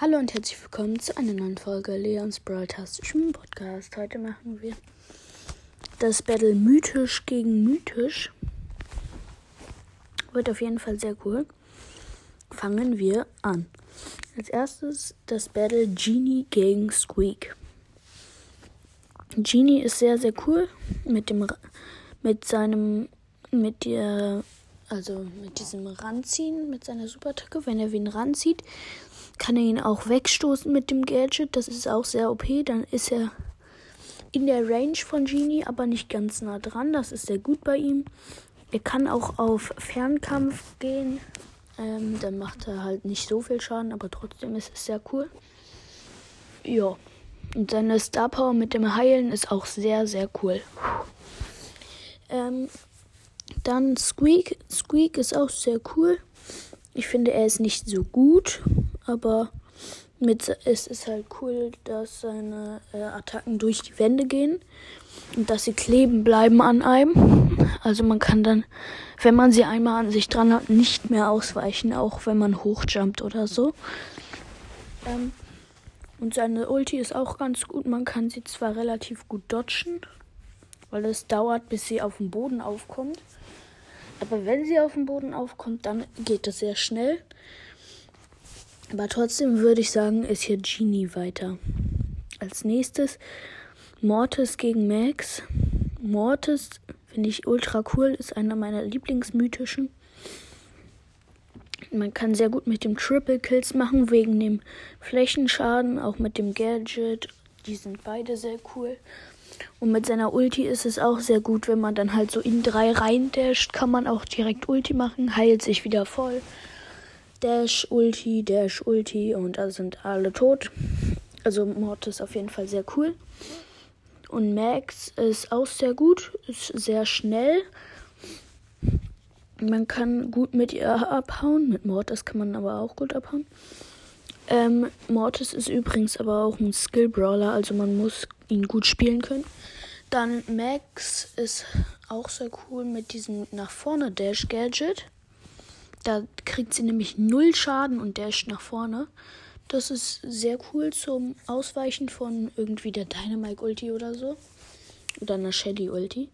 Hallo und herzlich willkommen zu einer neuen Folge Leons Broadcastischen Podcast. Heute machen wir das Battle mythisch gegen mythisch. Wird auf jeden Fall sehr cool. Fangen wir an. Als erstes das Battle Genie gegen Squeak. Genie ist sehr, sehr cool mit dem mit seinem mit der also mit diesem Ranziehen, mit seiner Superattacke, wenn er wen ranzieht, kann er ihn auch wegstoßen mit dem Gadget. Das ist auch sehr OP. Dann ist er in der Range von Genie, aber nicht ganz nah dran. Das ist sehr gut bei ihm. Er kann auch auf Fernkampf gehen. Ähm, dann macht er halt nicht so viel Schaden, aber trotzdem ist es sehr cool. Ja. Und seine Star Power mit dem Heilen ist auch sehr, sehr cool. Ähm, dann Squeak. Squeak ist auch sehr cool. Ich finde, er ist nicht so gut, aber mit, es ist halt cool, dass seine äh, Attacken durch die Wände gehen und dass sie kleben bleiben an einem. Also man kann dann, wenn man sie einmal an sich dran hat, nicht mehr ausweichen, auch wenn man hochjumpt oder so. Ähm, und seine Ulti ist auch ganz gut. Man kann sie zwar relativ gut dodgen, weil es dauert, bis sie auf dem Boden aufkommt. Aber wenn sie auf dem Boden aufkommt, dann geht das sehr schnell. Aber trotzdem würde ich sagen, ist hier Genie weiter. Als nächstes Mortis gegen Max. Mortis finde ich ultra cool, ist einer meiner Lieblingsmythischen. Man kann sehr gut mit dem Triple Kills machen, wegen dem Flächenschaden, auch mit dem Gadget. Die sind beide sehr cool. Und mit seiner Ulti ist es auch sehr gut, wenn man dann halt so in drei rein dasht, kann man auch direkt Ulti machen, heilt sich wieder voll. Dash, Ulti, Dash, Ulti und da sind alle tot. Also Mortis ist auf jeden Fall sehr cool. Und Max ist auch sehr gut, ist sehr schnell. Man kann gut mit ihr abhauen. Mit Mortis kann man aber auch gut abhauen. Ähm, Mortis ist übrigens aber auch ein Skill-Brawler, also man muss ihn gut spielen können. Dann Max ist auch sehr cool mit diesem nach vorne Dash Gadget. Da kriegt sie nämlich null Schaden und dasht nach vorne. Das ist sehr cool zum Ausweichen von irgendwie der Dynamite Ulti oder so. Oder einer Shelly Ulti.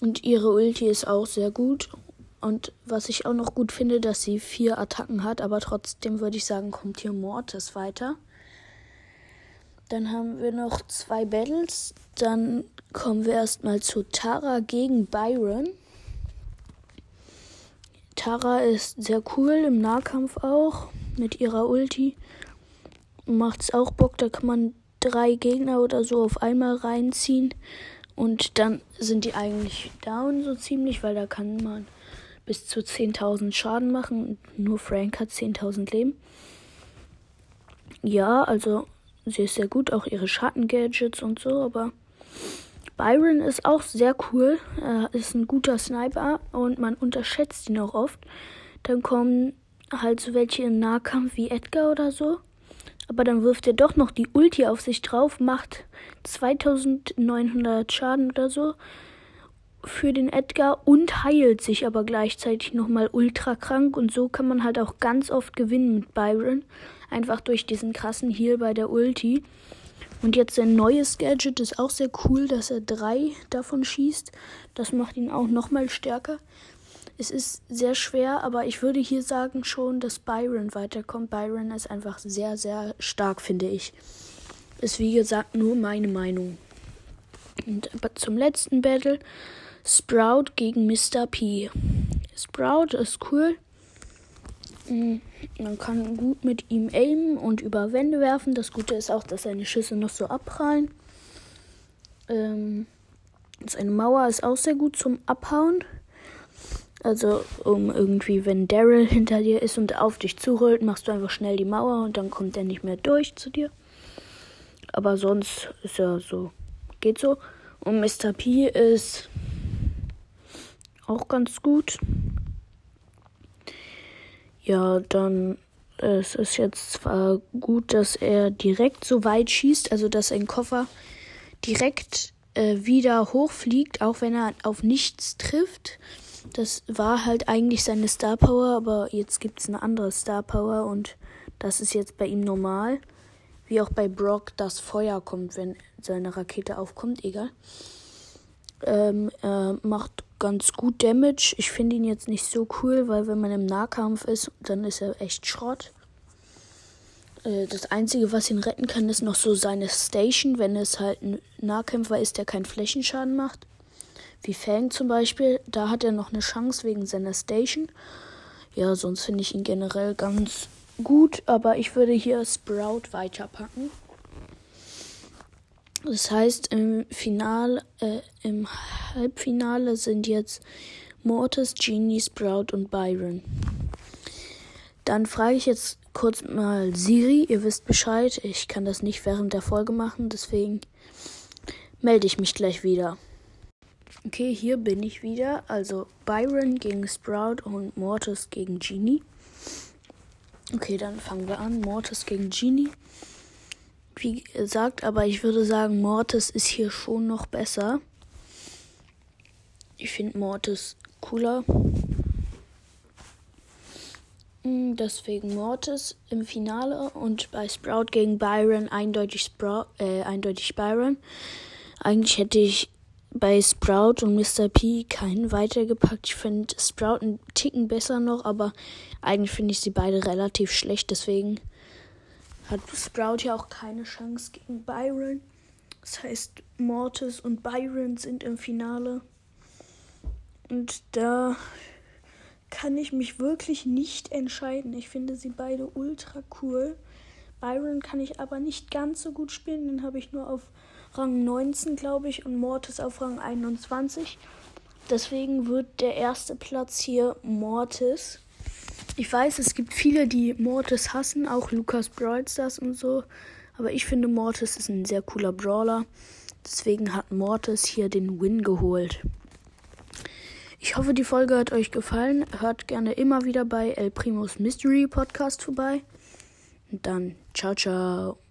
Und ihre Ulti ist auch sehr gut. Und was ich auch noch gut finde, dass sie vier Attacken hat, aber trotzdem würde ich sagen, kommt hier Mortis weiter. Dann haben wir noch zwei Battles. Dann kommen wir erstmal zu Tara gegen Byron. Tara ist sehr cool im Nahkampf auch. Mit ihrer Ulti. Macht's auch Bock. Da kann man drei Gegner oder so auf einmal reinziehen. Und dann sind die eigentlich down so ziemlich, weil da kann man bis zu 10.000 Schaden machen. Nur Frank hat 10.000 Leben. Ja, also sie ist sehr gut, auch ihre Schattengadgets und so, aber Byron ist auch sehr cool. Er ist ein guter Sniper und man unterschätzt ihn auch oft. Dann kommen halt so welche im Nahkampf wie Edgar oder so. Aber dann wirft er doch noch die Ulti auf sich drauf, macht 2900 Schaden oder so für den Edgar und heilt sich aber gleichzeitig nochmal ultra krank. Und so kann man halt auch ganz oft gewinnen mit Byron. Einfach durch diesen krassen Heal bei der Ulti. Und jetzt sein neues Gadget ist auch sehr cool, dass er drei davon schießt. Das macht ihn auch nochmal stärker. Es ist sehr schwer, aber ich würde hier sagen schon, dass Byron weiterkommt. Byron ist einfach sehr, sehr stark, finde ich. Ist wie gesagt nur meine Meinung. Und zum letzten Battle Sprout gegen Mr. P. Sprout ist cool. Mm, man kann gut mit ihm aimen und über Wände werfen. Das Gute ist auch, dass seine Schüsse noch so abprallen. Ähm, seine Mauer ist auch sehr gut zum Abhauen. Also, um irgendwie, wenn Daryl hinter dir ist und auf dich zurollt, machst du einfach schnell die Mauer und dann kommt er nicht mehr durch zu dir. Aber sonst ist er so, geht so. Und Mr. P ist auch ganz gut. Ja, dann es ist jetzt zwar gut, dass er direkt so weit schießt, also dass ein Koffer direkt äh, wieder hochfliegt, auch wenn er auf nichts trifft. Das war halt eigentlich seine Star Power, aber jetzt gibt es eine andere Star Power und Das ist jetzt bei ihm normal. Wie auch bei Brock, dass Feuer kommt, wenn seine Rakete aufkommt. Egal. Ähm, er macht ganz gut Damage. Ich finde ihn jetzt nicht so cool, weil wenn man im Nahkampf ist, dann ist er echt Schrott. Äh, das Einzige, was ihn retten kann, ist noch so seine Station, wenn es halt ein Nahkämpfer ist, der keinen Flächenschaden macht. Wie Fang zum Beispiel, da hat er noch eine Chance wegen seiner Station. Ja, sonst finde ich ihn generell ganz gut, aber ich würde hier Sprout weiterpacken. Das heißt, im Finale, äh, im Halbfinale sind jetzt Mortis, Genie, Sprout und Byron. Dann frage ich jetzt kurz mal Siri. Ihr wisst Bescheid. Ich kann das nicht während der Folge machen, deswegen melde ich mich gleich wieder. Okay, hier bin ich wieder. Also Byron gegen Sprout und Mortis gegen Genie. Okay, dann fangen wir an. Mortis gegen Genie. Wie gesagt, aber ich würde sagen, Mortis ist hier schon noch besser. Ich finde Mortis cooler. Hm, deswegen Mortis im Finale und bei Sprout gegen Byron eindeutig, Sprout, äh, eindeutig Byron. Eigentlich hätte ich bei Sprout und Mr. P keinen weitergepackt. Ich finde Sprout einen Ticken besser noch, aber eigentlich finde ich sie beide relativ schlecht. Deswegen hat Sprout ja auch keine Chance gegen Byron. Das heißt, Mortis und Byron sind im Finale. Und da kann ich mich wirklich nicht entscheiden. Ich finde sie beide ultra cool. Byron kann ich aber nicht ganz so gut spielen. Den habe ich nur auf Rang 19, glaube ich, und Mortis auf Rang 21. Deswegen wird der erste Platz hier Mortis. Ich weiß, es gibt viele, die Mortis hassen, auch Lukas Broadstars und so. Aber ich finde, Mortis ist ein sehr cooler Brawler. Deswegen hat Mortis hier den Win geholt. Ich hoffe, die Folge hat euch gefallen. Hört gerne immer wieder bei El Primos Mystery Podcast vorbei. Und dann, ciao, ciao.